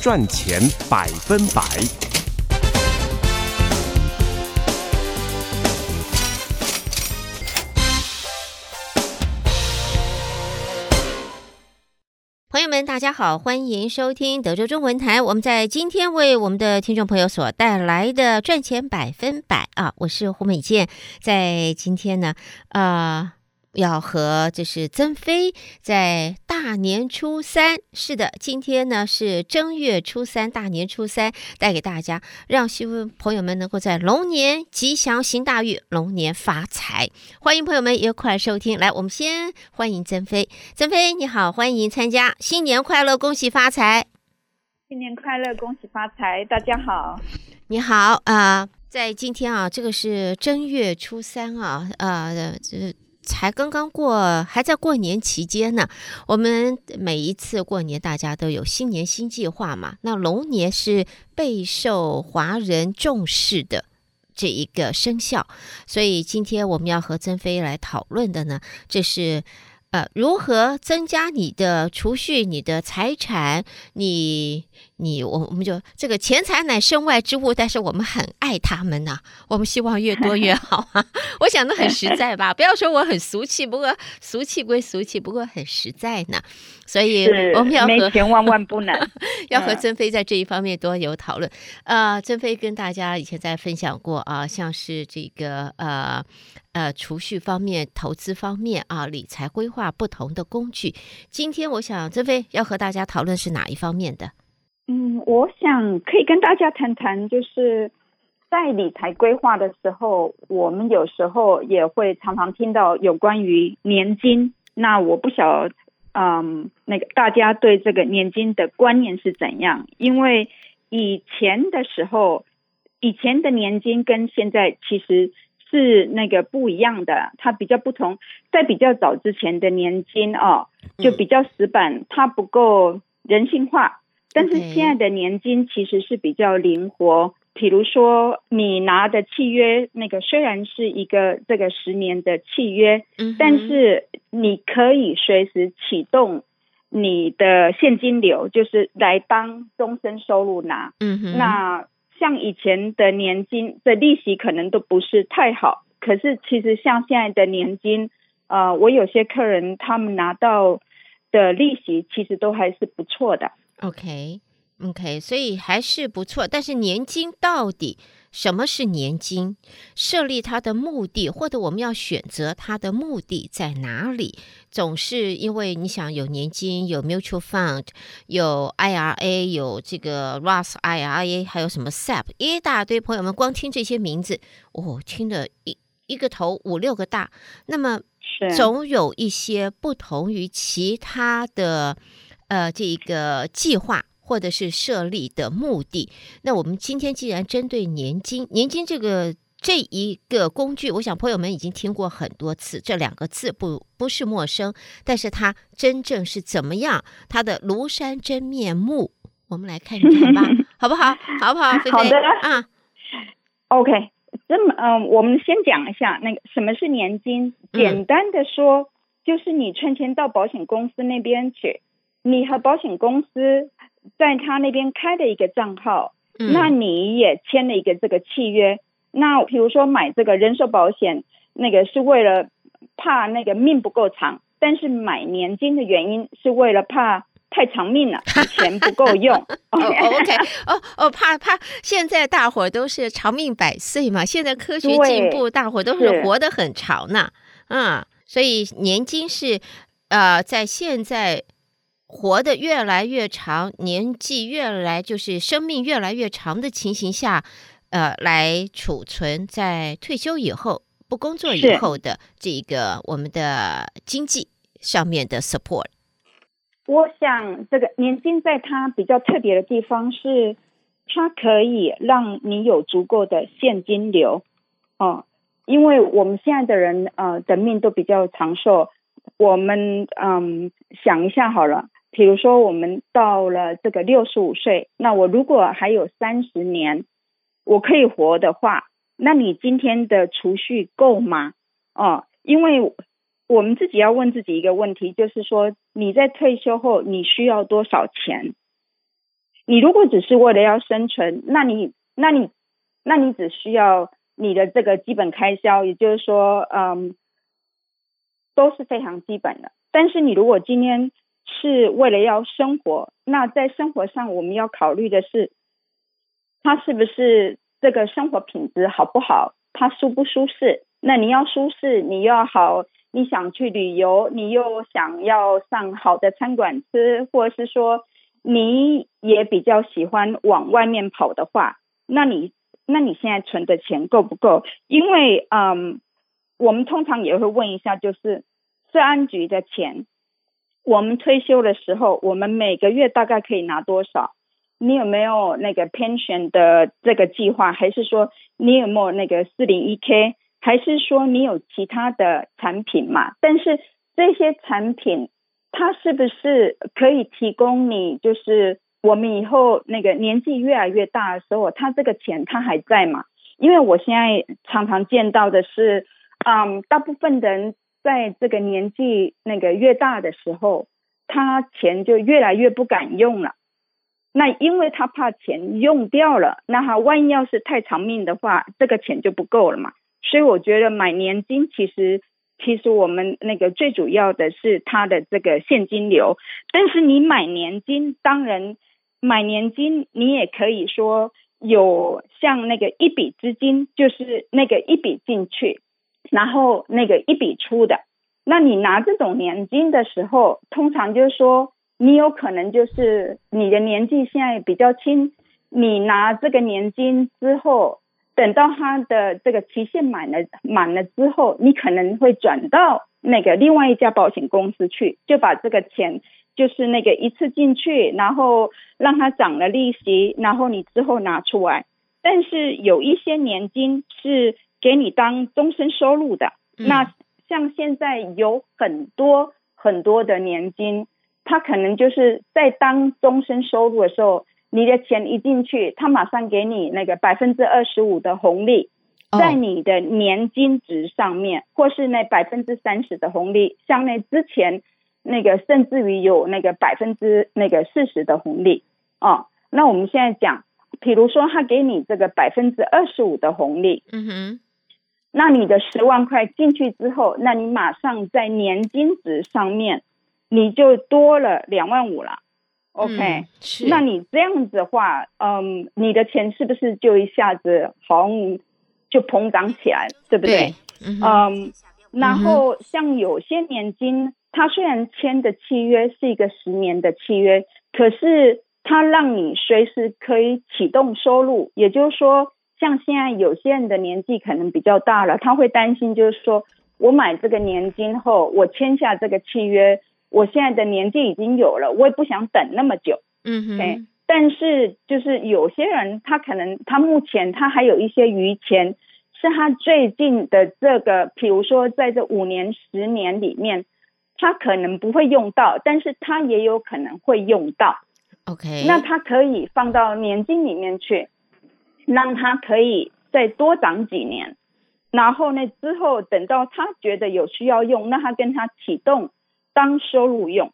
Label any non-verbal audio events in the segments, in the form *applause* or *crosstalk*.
赚钱百分百。朋友们，大家好，欢迎收听德州中文台。我们在今天为我们的听众朋友所带来的赚钱百分百啊，我是胡美健，在今天呢，啊、要和就是曾飞在大年初三，是的，今天呢是正月初三，大年初三带给大家，让新闻朋友们能够在龙年吉祥行大运，龙年发财。欢迎朋友们一块收听。来，我们先欢迎曾飞，曾飞你好，欢迎参加，新年快乐，恭喜发财！新年快乐，恭喜发财！大家好，你好啊、呃，在今天啊，这个是正月初三啊，呃，这。才刚刚过，还在过年期间呢。我们每一次过年，大家都有新年新计划嘛。那龙年是备受华人重视的这一个生肖，所以今天我们要和曾飞来讨论的呢，这是呃如何增加你的储蓄、你的财产，你。你我我们就这个钱财乃身外之物，但是我们很爱他们呐、啊，我们希望越多越好啊。*laughs* 我想的很实在吧，不要说我很俗气，不过俗气归俗气，不过很实在呢。所以我们要和没钱万万不能，*laughs* 要和曾飞在这一方面多有讨论。呃，曾飞跟大家以前在分享过啊，像是这个呃呃储蓄方面、投资方面啊、理财规划不同的工具。今天我想曾飞要和大家讨论是哪一方面的？嗯，我想可以跟大家谈谈，就是在理财规划的时候，我们有时候也会常常听到有关于年金。那我不晓得，嗯，那个大家对这个年金的观念是怎样？因为以前的时候，以前的年金跟现在其实是那个不一样的，它比较不同。在比较早之前的年金哦，就比较死板，它不够人性化。但是现在的年金其实是比较灵活，比如说你拿的契约，那个虽然是一个这个十年的契约，嗯但是你可以随时启动你的现金流，就是来当终身收入拿。嗯哼。那像以前的年金的利息可能都不是太好，可是其实像现在的年金，呃，我有些客人他们拿到的利息其实都还是不错的。OK，OK，、okay, okay, 所以还是不错。但是年金到底什么是年金？设立它的目的，或者我们要选择它的目的在哪里？总是因为你想有年金，有 mutual fund，有 IRA，有这个 Roth IRA，还有什么 SEP，一大堆。朋友们光听这些名字，哦，听得一一个头五六个大。那么总有一些不同于其他的。呃，这一个计划或者是设立的目的，那我们今天既然针对年金，年金这个这一个工具，我想朋友们已经听过很多次，这两个字不不是陌生，但是它真正是怎么样，它的庐山真面目，我们来看一看吧，*laughs* 好不好？好不好？好的啊，OK，这么嗯、呃，我们先讲一下那个什么是年金，简单的说，嗯、就是你存钱到保险公司那边去。你和保险公司在他那边开的一个账号，嗯、那你也签了一个这个契约。那比如说买这个人寿保险，那个是为了怕那个命不够长，但是买年金的原因是为了怕太长命了，*laughs* 钱不够用。oh, *laughs* OK，哦哦，怕怕现在大伙都是长命百岁嘛，现在科学进步，大伙都是活得很长呢。嗯，所以年金是呃，在现在。活得越来越长，年纪越来就是生命越来越长的情形下，呃，来储存在退休以后不工作以后的这个我们的经济上面的 support。我想这个年金在它比较特别的地方是，它可以让你有足够的现金流哦，因为我们现在的人呃的命都比较长寿，我们嗯想一下好了。比如说，我们到了这个六十五岁，那我如果还有三十年，我可以活的话，那你今天的储蓄够吗？哦，因为我们自己要问自己一个问题，就是说你在退休后你需要多少钱？你如果只是为了要生存，那你那你那你只需要你的这个基本开销，也就是说，嗯，都是非常基本的。但是你如果今天是为了要生活，那在生活上我们要考虑的是，它是不是这个生活品质好不好？它舒不舒适？那你要舒适，你要好，你想去旅游，你又想要上好的餐馆吃，或者是说你也比较喜欢往外面跑的话，那你那你现在存的钱够不够？因为嗯，我们通常也会问一下，就是治安局的钱，我们退休的时候，我们每个月大概可以拿多少？你有没有那个 pension 的这个计划？还是说你有没有那个四零一 k？还是说你有其他的产品嘛？但是这些产品，它是不是可以提供你？就是我们以后那个年纪越来越大的时候，它这个钱它还在吗？因为我现在常常见到的是，嗯，大部分人在这个年纪那个越大的时候，他钱就越来越不敢用了。那因为他怕钱用掉了，那他万一要是太长命的话，这个钱就不够了嘛。所以我觉得买年金其实，其实我们那个最主要的是它的这个现金流。但是你买年金，当然买年金你也可以说有像那个一笔资金，就是那个一笔进去，然后那个一笔出的。那你拿这种年金的时候，通常就是说。你有可能就是你的年纪现在比较轻，你拿这个年金之后，等到它的这个期限满了满了之后，你可能会转到那个另外一家保险公司去，就把这个钱就是那个一次进去，然后让它涨了利息，然后你之后拿出来。但是有一些年金是给你当终身收入的，嗯、那像现在有很多很多的年金。它可能就是在当终身收入的时候，你的钱一进去，它马上给你那个百分之二十五的红利，在你的年金值上面，或是那百分之三十的红利，像那之前那个甚至于有那个百分之那个四十的红利哦。那我们现在讲，比如说他给你这个百分之二十五的红利，嗯哼，那你的十万块进去之后，那你马上在年金值上面。你就多了两万五了，OK？嗯，那你这样子的话，嗯，你的钱是不是就一下子好像就膨胀起来，对不对？对。嗯，嗯，然后像有些年金，它虽然签的契约是一个十年的契约，可是它让你随时可以启动收入，也就是说，像现在有些人的年纪可能比较大了，他会担心，就是说我买这个年金后，我签下这个契约。我现在的年纪已经有了，我也不想等那么久。嗯哼。Okay? 但是就是有些人，他可能他目前他还有一些余钱，是他最近的这个，比如说在这五年、十年里面，他可能不会用到，但是他也有可能会用到。OK。那他可以放到年金里面去，让他可以再多长几年，然后呢，之后等到他觉得有需要用，那他跟他启动。当收入用，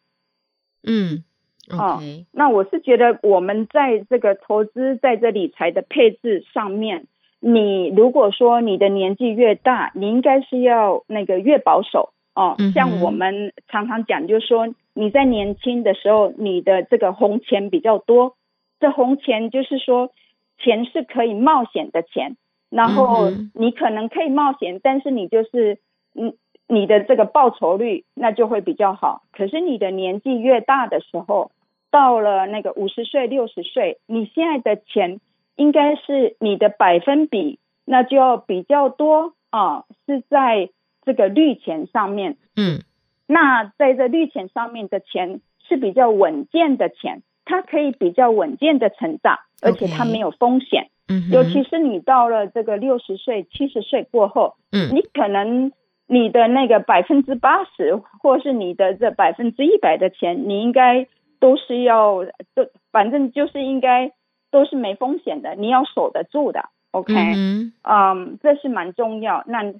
嗯，okay. 哦，那我是觉得我们在这个投资，在这理财的配置上面，你如果说你的年纪越大，你应该是要那个越保守哦。嗯、像我们常常讲，就是说你在年轻的时候，你的这个红钱比较多，这红钱就是说钱是可以冒险的钱，然后你可能可以冒险，但是你就是嗯。你的这个报酬率那就会比较好，可是你的年纪越大的时候，到了那个五十岁、六十岁，你现在的钱应该是你的百分比，那就要比较多啊，是在这个绿钱上面。嗯，那在这绿钱上面的钱是比较稳健的钱，它可以比较稳健的成长，而且它没有风险。嗯，尤其是你到了这个六十岁、七十岁过后，嗯，你可能。你的那个百分之八十，或是你的这百分之一百的钱，你应该都是要，都反正就是应该都是没风险的，你要守得住的，OK？嗯，嗯，这是蛮重要。那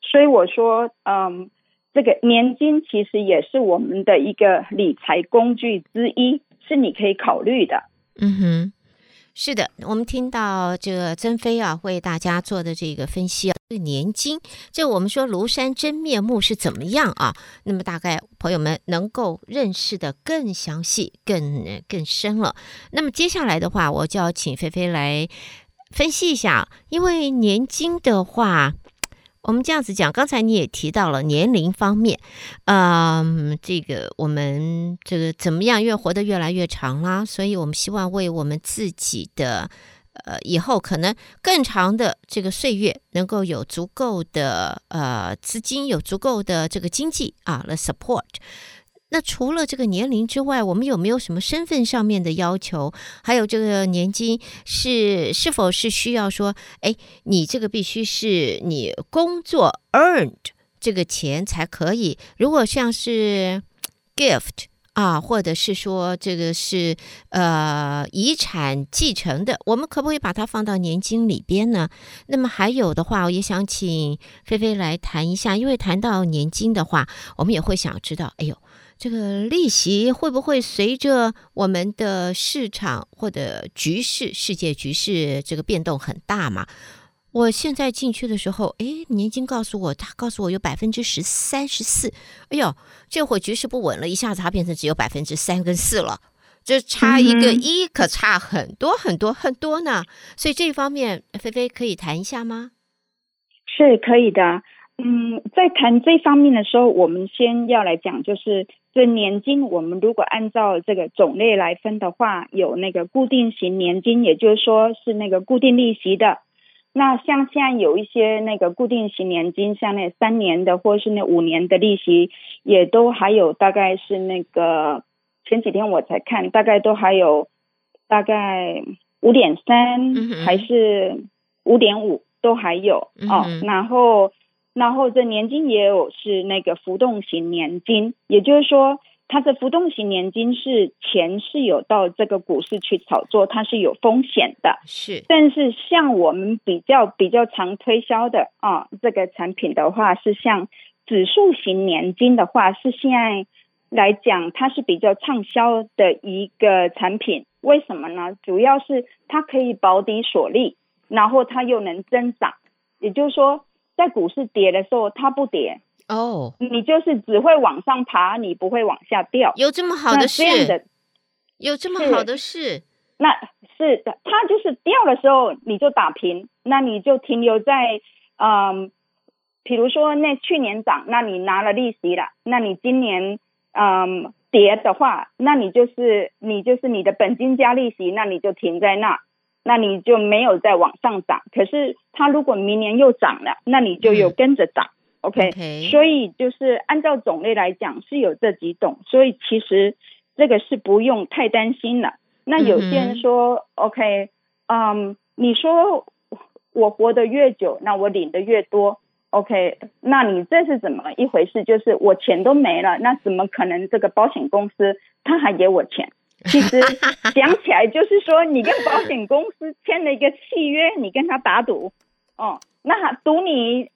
所以我说，嗯，这个年金其实也是我们的一个理财工具之一，是你可以考虑的。嗯哼。是的，我们听到这个曾飞啊为大家做的这个分析啊，这年金，这我们说庐山真面目是怎么样啊？那么大概朋友们能够认识的更详细、更更深了。那么接下来的话，我就要请菲菲来分析一下，因为年金的话。我们这样子讲，刚才你也提到了年龄方面，嗯，这个我们这个怎么样？越活得越来越长啦，所以我们希望为我们自己的呃以后可能更长的这个岁月，能够有足够的呃资金，有足够的这个经济啊来 support。那除了这个年龄之外，我们有没有什么身份上面的要求？还有这个年金是是否是需要说，哎，你这个必须是你工作 earned 这个钱才可以。如果像是 gift 啊，或者是说这个是呃遗产继承的，我们可不可以把它放到年金里边呢？那么还有的话，我也想请菲菲来谈一下，因为谈到年金的话，我们也会想知道，哎呦。这个利息会不会随着我们的市场或者局势、世界局势这个变动很大嘛？我现在进去的时候，哎，年金告诉我，他告诉我有百分之十三十四。哎呦，这会局势不稳了，一下子它变成只有百分之三跟四了，这差一个一，可差很多很多很多呢。所以这方面，菲菲可以谈一下吗？是可以的。嗯，在谈这方面的时候，我们先要来讲，就是这年金，我们如果按照这个种类来分的话，有那个固定型年金，也就是说是那个固定利息的。那像现在有一些那个固定型年金，像那三年的或是那五年的利息，也都还有大概是那个前几天我才看，大概都还有大概五点三还是五点五都还有哦，然后。然后这年金也有是那个浮动型年金，也就是说，它的浮动型年金是钱是有到这个股市去炒作，它是有风险的。是，但是像我们比较比较常推销的啊，这个产品的话，是像指数型年金的话，是现在来讲它是比较畅销的一个产品。为什么呢？主要是它可以保底锁利，然后它又能增长，也就是说。在股市跌的时候，它不跌哦，你就是只会往上爬，你不会往下掉。有这么好的事？的有这么好的事？那是的，它就是掉的时候你就打平，那你就停留在嗯，比如说那去年涨，那你拿了利息了，那你今年嗯跌的话，那你就是你就是你的本金加利息，那你就停在那。那你就没有再往上涨，可是它如果明年又涨了，那你就有跟着涨。嗯、OK，, okay 所以就是按照种类来讲是有这几种，所以其实这个是不用太担心了。那有些人说、嗯、OK，嗯，你说我活得越久，那我领的越多，OK，那你这是怎么一回事？就是我钱都没了，那怎么可能这个保险公司他还给我钱？其实 *laughs* 讲起来就是说，你跟保险公司签了一个契约，你跟他打赌，哦，那他赌你，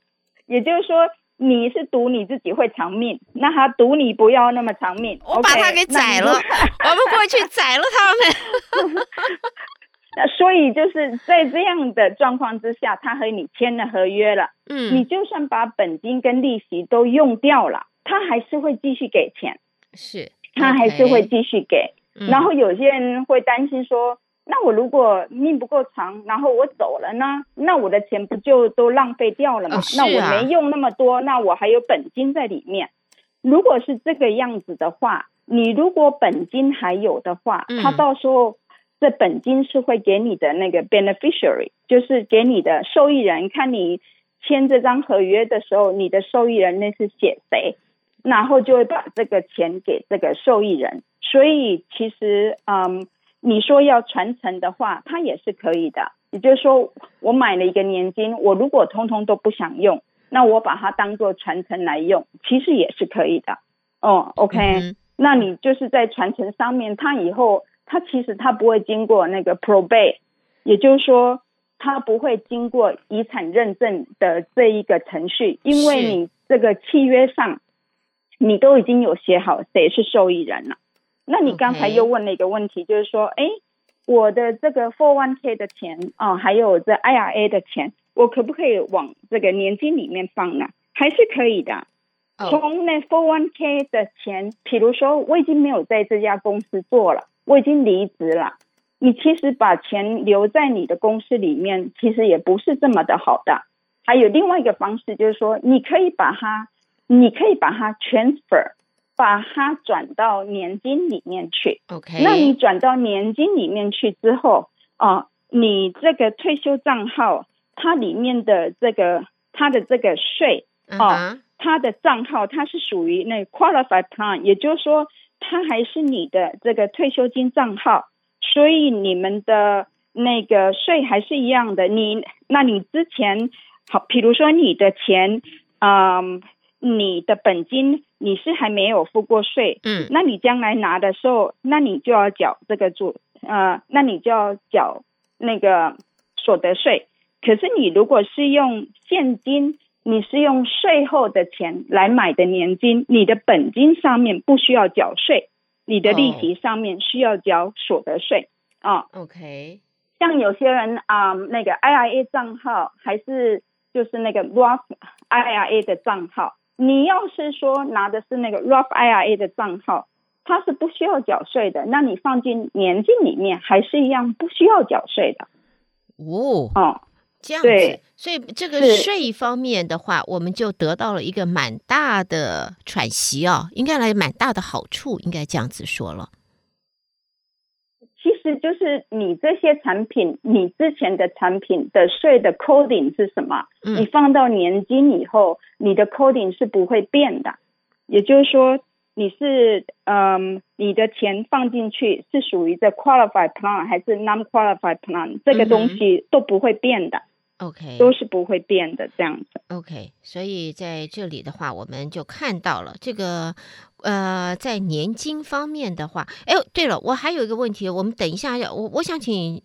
也就是说你是赌你自己会长命，那他赌你不要那么长命。我把他给宰了，*laughs* 我们过去宰了他们。*laughs* 那所以就是在这样的状况之下，他和你签了合约了，嗯，你就算把本金跟利息都用掉了，他还是会继续给钱，是，他还是会继续给。然后有些人会担心说，那我如果命不够长，然后我走了呢？那我的钱不就都浪费掉了吗？那我没用那么多，那我还有本金在里面。如果是这个样子的话，你如果本金还有的话，他到时候这本金是会给你的那个 beneficiary，就是给你的受益人。看你签这张合约的时候，你的受益人那是写谁，然后就会把这个钱给这个受益人。所以其实，嗯，你说要传承的话，它也是可以的。也就是说，我买了一个年金，我如果通通都不想用，那我把它当做传承来用，其实也是可以的。哦，OK，嗯，那你就是在传承上面，它以后它其实它不会经过那个 probate，也就是说，它不会经过遗产认证的这一个程序，因为你这个契约上，你都已经有写好谁是受益人了。那你刚才又问了一个问题.就是说，哎，我的这个 401k 的钱啊，还有这 IRA 的钱，我可不可以往这个年金里面放呢？还是可以的。从那 f o r one k 的钱，比如说我已经没有在这家公司做了，我已经离职了。你其实把钱留在你的公司里面，其实也不是这么的好的。还有另外一个方式，就是说你可以把它，你可以把它 transfer，把它转到年金里面去。OK，那你转到年金里面去之后，啊，你这个退休账号它里面的这个它的这个税啊，它的账号它是属于那 qualified plan，也就是说它还是你的这个退休金账号。所以你们的那个税还是一样的，你那你之前好，比如说你的钱，嗯，你的本金你是还没有付过税，嗯，那你将来拿的时候，那你就要缴这个住，呃，那你就要缴那个所得税。可是你如果是用现金，你是用税后的钱来买的年金，你的本金上面不需要缴税。你的利息上面需要缴所得税啊。Oh. 哦、OK，像有些人啊、嗯，那个 IRA 账号还是就是那个 Roth IRA 的账号，你要是说拿的是那个 Roth IRA 的账号，它是不需要缴税的。那你放进年金里面还是一样不需要缴税的。哦哦。这样子，所以这个税方面的话，我们就得到了一个蛮大的喘息啊，应该来蛮大的好处，应该这样子说了。其实就是你这些产品，你之前的产品的税的 coding 是什么？嗯，你放到年金以后，你的 coding 是不会变的。也就是说，你是嗯，你的钱放进去是属于这 qualified plan 还是 non-qualified plan，这个东西都不会变的。OK，都是不会变的这样子。OK，所以在这里的话，我们就看到了这个，呃，在年金方面的话，哎，对了，我还有一个问题，我们等一下要我我想请。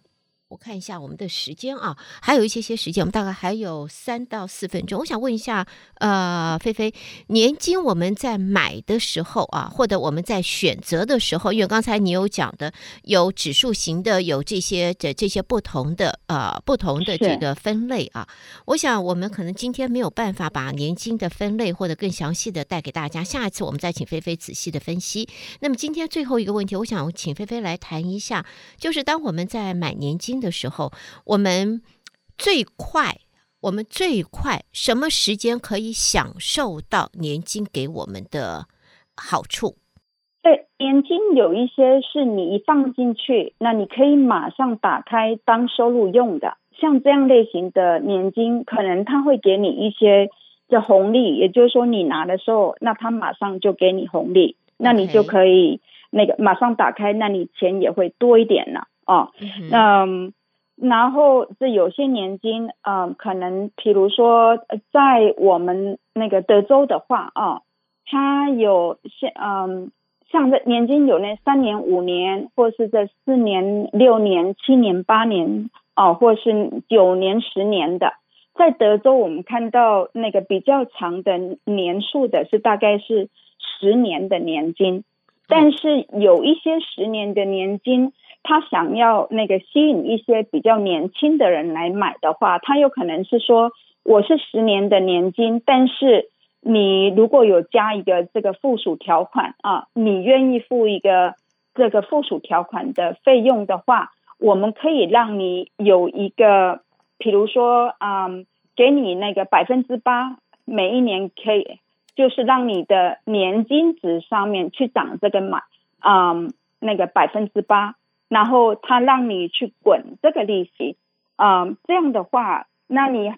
我看一下我们的时间啊，还有一些些时间，我们大概还有三到四分钟。我想问一下，呃，菲菲，年金我们在买的时候啊，或者我们在选择的时候，因为刚才你有讲的，有指数型的，有这些的这些不同的呃不同的这个分类啊。我想我们可能今天没有办法把年金的分类或者更详细的带给大家，下一次我们再请菲菲仔细的分析。那么今天最后一个问题，我想请菲菲来谈一下，就是当我们在买年金的时候，我们最快，我们最快什么时间可以享受到年金给我们的好处？对，年金有一些是你一放进去，那你可以马上打开当收入用的。像这样类型的年金，可能它会给你一些的红利，也就是说你拿的时候，那他马上就给你红利，那你就可以那个马上打开，那你钱也会多一点了哦。那、嗯然后这有些年金，嗯、呃，可能比如说在我们那个德州的话啊，它有像嗯，像这年金有那三年、五年，或是这四年、六年、七年、八年哦，或是九年、十年的，在德州我们看到那个比较长的年数的是大概是十年的年金，但是有一些十年的年金。他想要那个吸引一些比较年轻的人来买的话，他有可能是说，我是十年的年金，但是你如果有加一个这个附属条款啊，你愿意付一个这个附属条款的费用的话，我们可以让你有一个，比如说啊，给你那个百分之八，每一年可以就是让你的年金值上面去涨这个买啊那个百分之八。然后他让你去滚这个利息，啊、呃，这样的话，那你，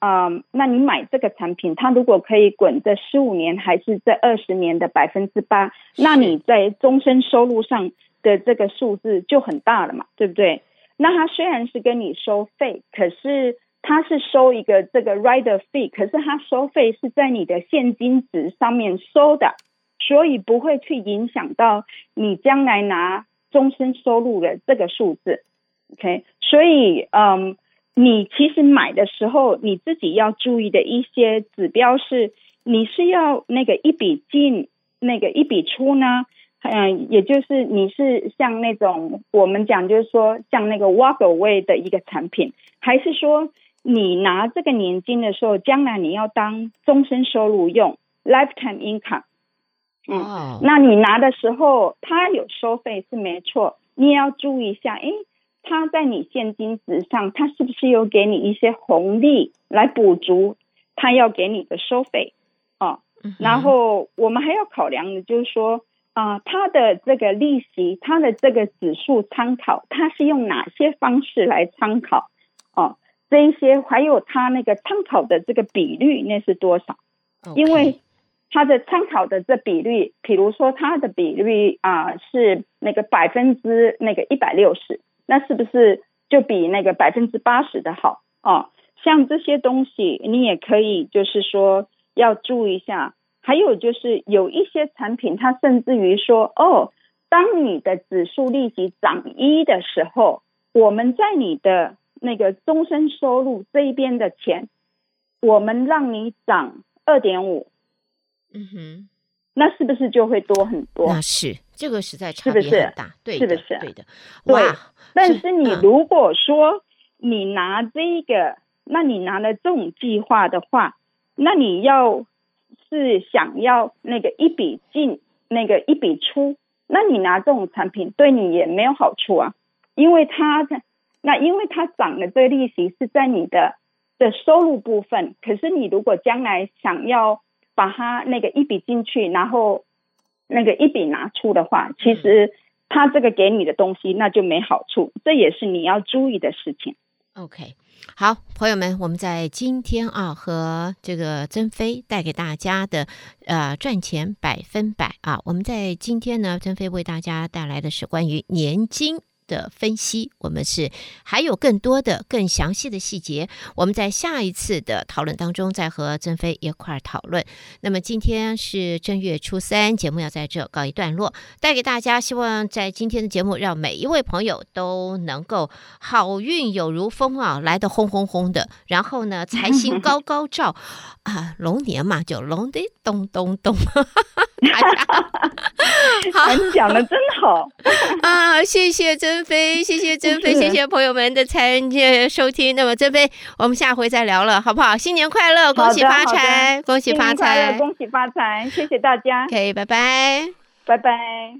啊、呃，那你买这个产品，它如果可以滚这十五年还是这二十年的百分之八，那你在终身收入上的这个数字就很大了嘛，对不对？那他虽然是跟你收费，可是他是收一个这个 rider fee，可是他收费是在你的现金值上面收的，所以不会去影响到你将来拿。终身收入的这个数字，OK，所以嗯，你其实买的时候，你自己要注意的一些指标是，你是要那个一笔进，那个一笔出呢，嗯，也就是你是像那种我们讲，就是说像那个 walk away 的一个产品，还是说你拿这个年金的时候，将来你要当终身收入用 lifetime income？嗯，oh. 那你拿的时候，它有收费是没错，你也要注意一下，诶，它在你现金值上，它是不是有给你一些红利来补足它要给你的收费？哦，mm hmm. 然后我们还要考量的就是说。啊、呃，它的这个利息，它的这个指数参考，它是用哪些方式来参考？哦，这一些还有它那个参考的这个比率，那是多少.因为它的参考的这比率，比如说它的比率啊、是那个百分之那个一百六十，那是不是就比那个百分之八十的好？哦，像这些东西，你也可以就是说要注意一下。还有就是有一些产品，它甚至于说，哦，当你的指数利息涨一的时候，我们在你的那个终身收入这一边的钱，我们让你涨二点五，嗯哼，那是不是就会多很多？那是这个实在差别很大？对，是不是？对的，哇！对，但是你如果说你拿这个，那你拿了这种计划的话，那你要。是想要那个一笔进，那个一笔出，那你拿这种产品对你也没有好处啊，因为它那因为它涨的这个利息是在你的的收入部分，可是你如果将来想要把它那个一笔进去，然后那个一笔拿出的话，其实他这个给你的东西那就没好处，这也是你要注意的事情。OK。好，朋友们，我们在今天啊，和这个曾飞带给大家的呃赚钱百分百啊，我们在今天呢，曾飞为大家带来的是关于年金。的分析，我们是还有更多的、更详细的细节，我们在下一次的讨论当中再和曾飞一块儿讨论。那么今天是正月初三，节目要在这告一段落，带给大家，希望在今天的节目让每一位朋友都能够好运有如风啊，来的轰轰轰的，然后呢财星高高照。*laughs* 啊，龙年嘛就龙的咚咚咚，大家好，你讲的真好。*laughs* 啊，谢谢曾。曾菲，谢谢珍飞，*laughs* 谢谢朋友们的参与收听。那么珍飞，我们下回再聊了，好不好？新年快乐，恭喜发财，恭喜发财，恭喜发财，谢谢大家。OK，拜拜，拜拜。